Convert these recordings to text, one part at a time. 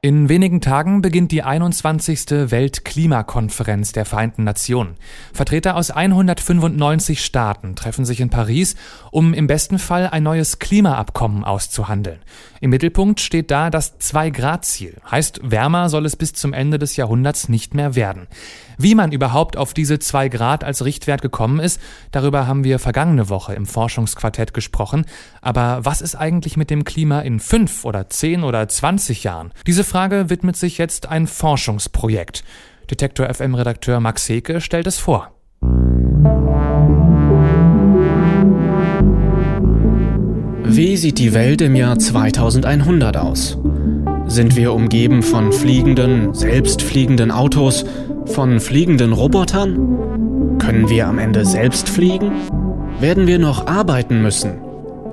In wenigen Tagen beginnt die 21. Weltklimakonferenz der Vereinten Nationen. Vertreter aus 195 Staaten treffen sich in Paris, um im besten Fall ein neues Klimaabkommen auszuhandeln. Im Mittelpunkt steht da das Zwei-Grad-Ziel. Heißt, wärmer soll es bis zum Ende des Jahrhunderts nicht mehr werden. Wie man überhaupt auf diese zwei Grad als Richtwert gekommen ist, darüber haben wir vergangene Woche im Forschungsquartett gesprochen. Aber was ist eigentlich mit dem Klima in fünf oder zehn oder zwanzig Jahren? Diese Frage widmet sich jetzt ein Forschungsprojekt. Detektor FM Redakteur Max Heke stellt es vor. Wie sieht die Welt im Jahr 2100 aus? Sind wir umgeben von fliegenden, selbstfliegenden Autos, von fliegenden Robotern? Können wir am Ende selbst fliegen? Werden wir noch arbeiten müssen?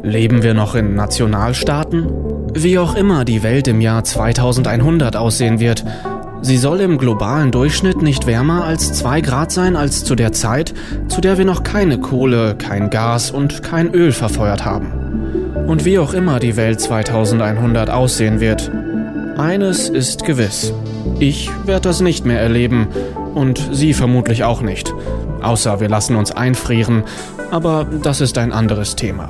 Leben wir noch in Nationalstaaten? Wie auch immer die Welt im Jahr 2100 aussehen wird, sie soll im globalen Durchschnitt nicht wärmer als 2 Grad sein als zu der Zeit, zu der wir noch keine Kohle, kein Gas und kein Öl verfeuert haben. Und wie auch immer die Welt 2100 aussehen wird, eines ist gewiss. Ich werde das nicht mehr erleben und Sie vermutlich auch nicht. Außer wir lassen uns einfrieren, aber das ist ein anderes Thema.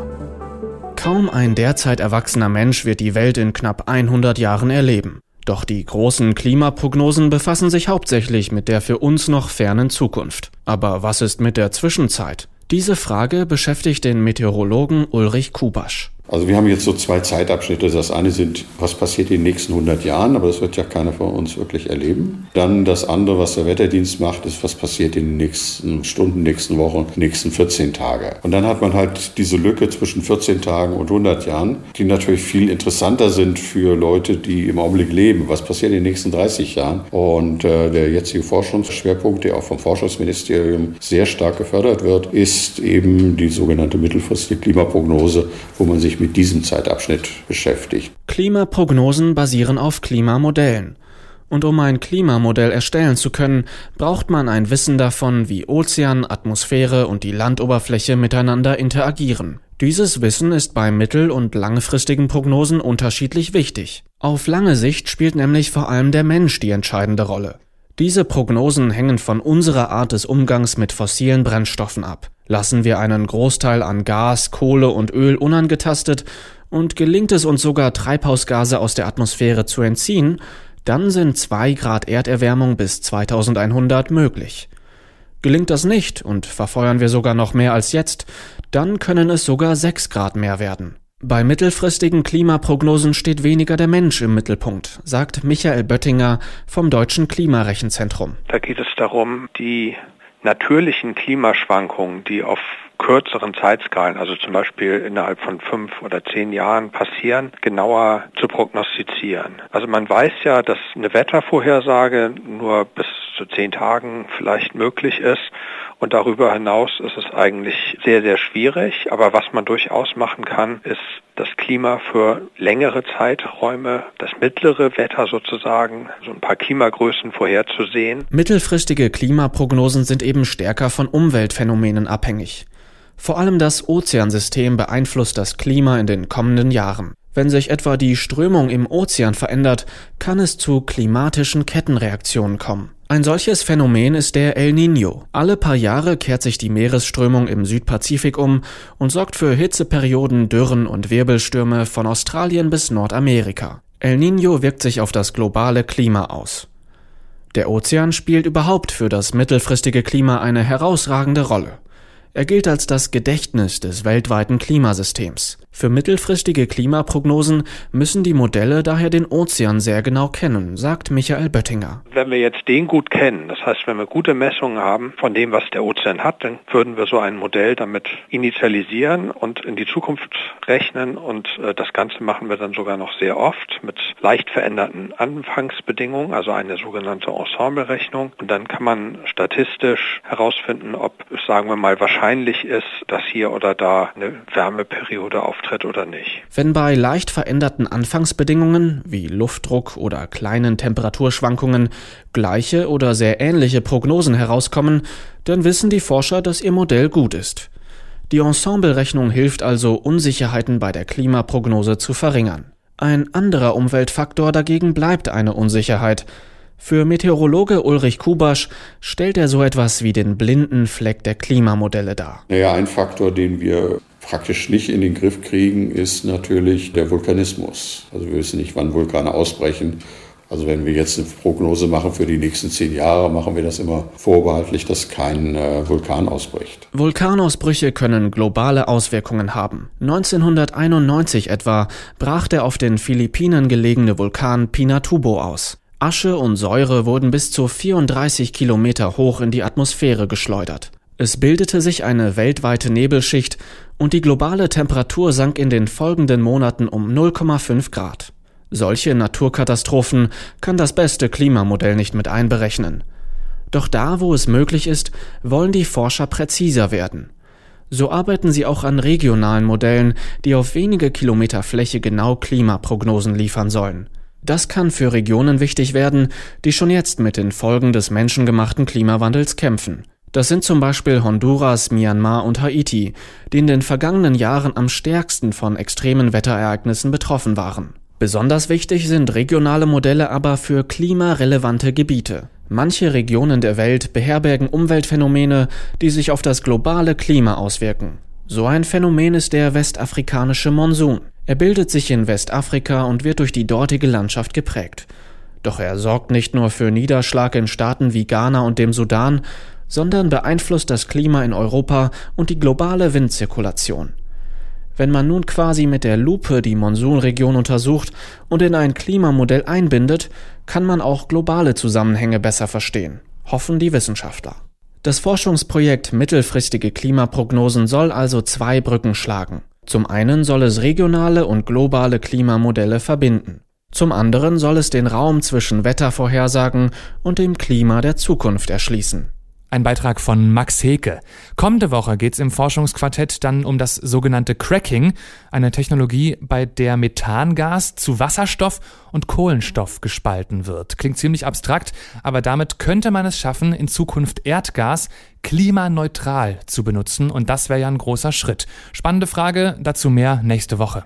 Kaum ein derzeit erwachsener Mensch wird die Welt in knapp 100 Jahren erleben. Doch die großen Klimaprognosen befassen sich hauptsächlich mit der für uns noch fernen Zukunft. Aber was ist mit der Zwischenzeit? Diese Frage beschäftigt den Meteorologen Ulrich Kubasch. Also wir haben jetzt so zwei Zeitabschnitte. Das eine sind, was passiert in den nächsten 100 Jahren, aber das wird ja keiner von uns wirklich erleben. Dann das andere, was der Wetterdienst macht, ist, was passiert in den nächsten Stunden, nächsten Wochen, nächsten 14 Tage. Und dann hat man halt diese Lücke zwischen 14 Tagen und 100 Jahren, die natürlich viel interessanter sind für Leute, die im Augenblick leben. Was passiert in den nächsten 30 Jahren? Und äh, der jetzige Forschungsschwerpunkt, der auch vom Forschungsministerium sehr stark gefördert wird, ist eben die sogenannte mittelfristige Klimaprognose, wo man sich sich mit diesem Zeitabschnitt beschäftigt. Klimaprognosen basieren auf Klimamodellen. Und um ein Klimamodell erstellen zu können, braucht man ein Wissen davon, wie Ozean, Atmosphäre und die Landoberfläche miteinander interagieren. Dieses Wissen ist bei mittel- und langfristigen Prognosen unterschiedlich wichtig. Auf lange Sicht spielt nämlich vor allem der Mensch die entscheidende Rolle. Diese Prognosen hängen von unserer Art des Umgangs mit fossilen Brennstoffen ab. Lassen wir einen Großteil an Gas, Kohle und Öl unangetastet und gelingt es uns sogar Treibhausgase aus der Atmosphäre zu entziehen, dann sind 2 Grad Erderwärmung bis 2100 möglich. Gelingt das nicht und verfeuern wir sogar noch mehr als jetzt, dann können es sogar 6 Grad mehr werden. Bei mittelfristigen Klimaprognosen steht weniger der Mensch im Mittelpunkt, sagt Michael Böttinger vom Deutschen Klimarechenzentrum. Da geht es darum, die natürlichen Klimaschwankungen, die auf kürzeren Zeitskalen, also zum Beispiel innerhalb von fünf oder zehn Jahren passieren, genauer zu prognostizieren. Also man weiß ja, dass eine Wettervorhersage nur bis zu zehn Tagen vielleicht möglich ist und darüber hinaus ist es eigentlich sehr, sehr schwierig. Aber was man durchaus machen kann, ist das Klima für längere Zeiträume, das mittlere Wetter sozusagen, so ein paar Klimagrößen vorherzusehen. Mittelfristige Klimaprognosen sind eben stärker von Umweltphänomenen abhängig. Vor allem das Ozeansystem beeinflusst das Klima in den kommenden Jahren. Wenn sich etwa die Strömung im Ozean verändert, kann es zu klimatischen Kettenreaktionen kommen. Ein solches Phänomen ist der El Niño. Alle paar Jahre kehrt sich die Meeresströmung im Südpazifik um und sorgt für Hitzeperioden, Dürren und Wirbelstürme von Australien bis Nordamerika. El Niño wirkt sich auf das globale Klima aus. Der Ozean spielt überhaupt für das mittelfristige Klima eine herausragende Rolle. Er gilt als das Gedächtnis des weltweiten Klimasystems. Für mittelfristige Klimaprognosen müssen die Modelle daher den Ozean sehr genau kennen, sagt Michael Böttinger. Wenn wir jetzt den gut kennen, das heißt, wenn wir gute Messungen haben von dem, was der Ozean hat, dann würden wir so ein Modell damit initialisieren und in die Zukunft rechnen und äh, das Ganze machen wir dann sogar noch sehr oft mit leicht veränderten Anfangsbedingungen, also eine sogenannte Ensemblerechnung und dann kann man statistisch herausfinden, ob es, sagen wir mal, wahrscheinlich ist, dass hier oder da eine Wärmeperiode auftritt auftritt oder nicht. Wenn bei leicht veränderten Anfangsbedingungen wie Luftdruck oder kleinen Temperaturschwankungen gleiche oder sehr ähnliche Prognosen herauskommen, dann wissen die Forscher, dass ihr Modell gut ist. Die Ensemblerechnung hilft also, Unsicherheiten bei der Klimaprognose zu verringern. Ein anderer Umweltfaktor dagegen bleibt eine Unsicherheit. Für Meteorologe Ulrich Kubasch stellt er so etwas wie den blinden Fleck der Klimamodelle dar. Naja, ein Faktor, den wir praktisch nicht in den Griff kriegen, ist natürlich der Vulkanismus. Also wir wissen nicht, wann Vulkane ausbrechen. Also wenn wir jetzt eine Prognose machen für die nächsten zehn Jahre, machen wir das immer vorbehaltlich, dass kein äh, Vulkan ausbricht. Vulkanausbrüche können globale Auswirkungen haben. 1991 etwa brach der auf den Philippinen gelegene Vulkan Pinatubo aus. Asche und Säure wurden bis zu 34 Kilometer hoch in die Atmosphäre geschleudert. Es bildete sich eine weltweite Nebelschicht und die globale Temperatur sank in den folgenden Monaten um 0,5 Grad. Solche Naturkatastrophen kann das beste Klimamodell nicht mit einberechnen. Doch da, wo es möglich ist, wollen die Forscher präziser werden. So arbeiten sie auch an regionalen Modellen, die auf wenige Kilometer Fläche genau Klimaprognosen liefern sollen. Das kann für Regionen wichtig werden, die schon jetzt mit den Folgen des menschengemachten Klimawandels kämpfen. Das sind zum Beispiel Honduras, Myanmar und Haiti, die in den vergangenen Jahren am stärksten von extremen Wetterereignissen betroffen waren. Besonders wichtig sind regionale Modelle aber für klimarelevante Gebiete. Manche Regionen der Welt beherbergen Umweltphänomene, die sich auf das globale Klima auswirken. So ein Phänomen ist der westafrikanische Monsun. Er bildet sich in Westafrika und wird durch die dortige Landschaft geprägt. Doch er sorgt nicht nur für Niederschlag in Staaten wie Ghana und dem Sudan, sondern beeinflusst das Klima in Europa und die globale Windzirkulation. Wenn man nun quasi mit der Lupe die Monsunregion untersucht und in ein Klimamodell einbindet, kann man auch globale Zusammenhänge besser verstehen, hoffen die Wissenschaftler. Das Forschungsprojekt Mittelfristige Klimaprognosen soll also zwei Brücken schlagen. Zum einen soll es regionale und globale Klimamodelle verbinden. Zum anderen soll es den Raum zwischen Wettervorhersagen und dem Klima der Zukunft erschließen. Ein Beitrag von Max Heke. Kommende Woche geht es im Forschungsquartett dann um das sogenannte Cracking, eine Technologie, bei der Methangas zu Wasserstoff und Kohlenstoff gespalten wird. Klingt ziemlich abstrakt, aber damit könnte man es schaffen, in Zukunft Erdgas klimaneutral zu benutzen und das wäre ja ein großer Schritt. Spannende Frage, dazu mehr nächste Woche.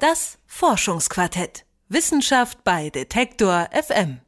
Das Forschungsquartett. Wissenschaft bei Detektor FM.